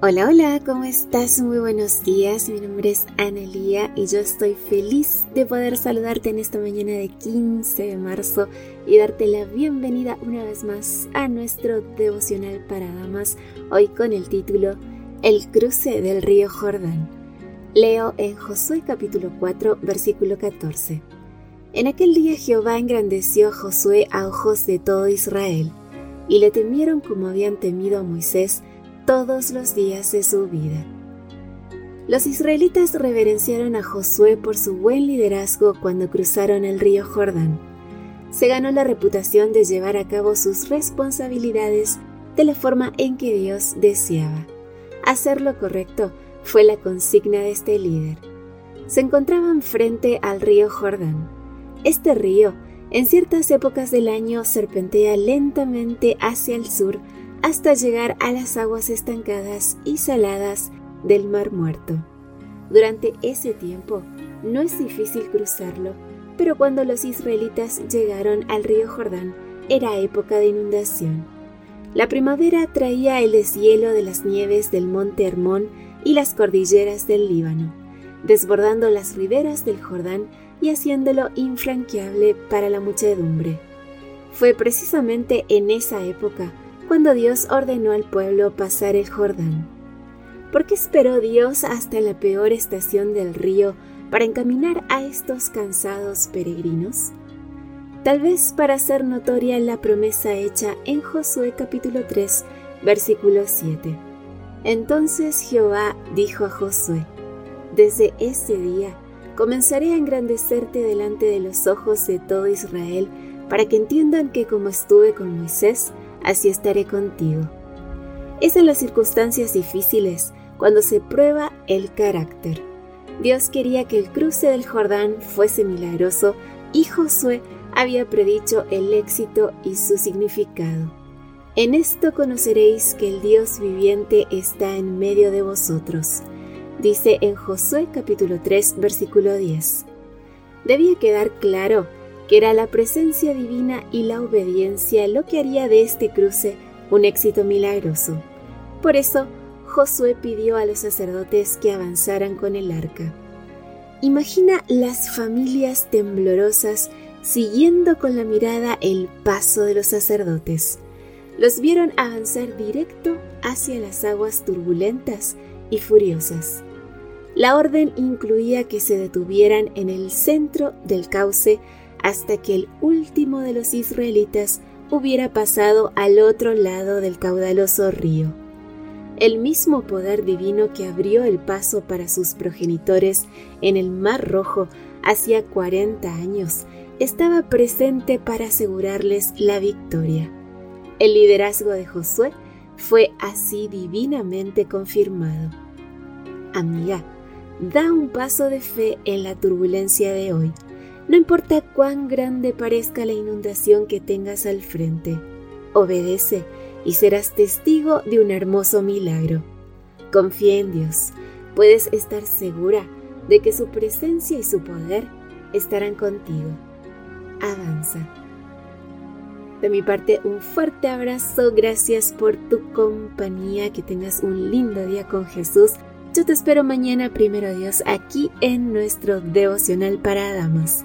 Hola, hola, ¿cómo estás? Muy buenos días. Mi nombre es Analía y yo estoy feliz de poder saludarte en esta mañana de 15 de marzo y darte la bienvenida una vez más a nuestro devocional para damas, hoy con el título El cruce del río Jordán. Leo en Josué capítulo 4, versículo 14. En aquel día Jehová engrandeció a Josué a ojos de todo Israel, y le temieron como habían temido a Moisés todos los días de su vida. Los israelitas reverenciaron a Josué por su buen liderazgo cuando cruzaron el río Jordán. Se ganó la reputación de llevar a cabo sus responsabilidades de la forma en que Dios deseaba. Hacer lo correcto fue la consigna de este líder. Se encontraban frente al río Jordán. Este río, en ciertas épocas del año, serpentea lentamente hacia el sur hasta llegar a las aguas estancadas y saladas del Mar Muerto. Durante ese tiempo no es difícil cruzarlo, pero cuando los israelitas llegaron al río Jordán era época de inundación. La primavera traía el deshielo de las nieves del monte Hermón y las cordilleras del Líbano, desbordando las riberas del Jordán y haciéndolo infranqueable para la muchedumbre. Fue precisamente en esa época cuando Dios ordenó al pueblo pasar el Jordán. ¿Por qué esperó Dios hasta la peor estación del río para encaminar a estos cansados peregrinos? Tal vez para hacer notoria la promesa hecha en Josué capítulo 3, versículo 7. Entonces Jehová dijo a Josué, Desde este día comenzaré a engrandecerte delante de los ojos de todo Israel, para que entiendan que como estuve con Moisés, así estaré contigo. Es en las circunstancias difíciles cuando se prueba el carácter. Dios quería que el cruce del Jordán fuese milagroso y Josué había predicho el éxito y su significado. En esto conoceréis que el Dios viviente está en medio de vosotros, dice en Josué capítulo 3 versículo 10. Debía quedar claro que era la presencia divina y la obediencia lo que haría de este cruce un éxito milagroso. Por eso, Josué pidió a los sacerdotes que avanzaran con el arca. Imagina las familias temblorosas siguiendo con la mirada el paso de los sacerdotes. Los vieron avanzar directo hacia las aguas turbulentas y furiosas. La orden incluía que se detuvieran en el centro del cauce hasta que el último de los israelitas hubiera pasado al otro lado del caudaloso río. El mismo poder divino que abrió el paso para sus progenitores en el Mar Rojo hacía 40 años estaba presente para asegurarles la victoria. El liderazgo de Josué fue así divinamente confirmado. Amiga, da un paso de fe en la turbulencia de hoy no importa cuán grande parezca la inundación que tengas al frente, obedece y serás testigo de un hermoso milagro. Confía en Dios. Puedes estar segura de que su presencia y su poder estarán contigo. Avanza. De mi parte, un fuerte abrazo. Gracias por tu compañía. Que tengas un lindo día con Jesús. Yo te espero mañana, primero Dios, aquí en nuestro devocional para damas.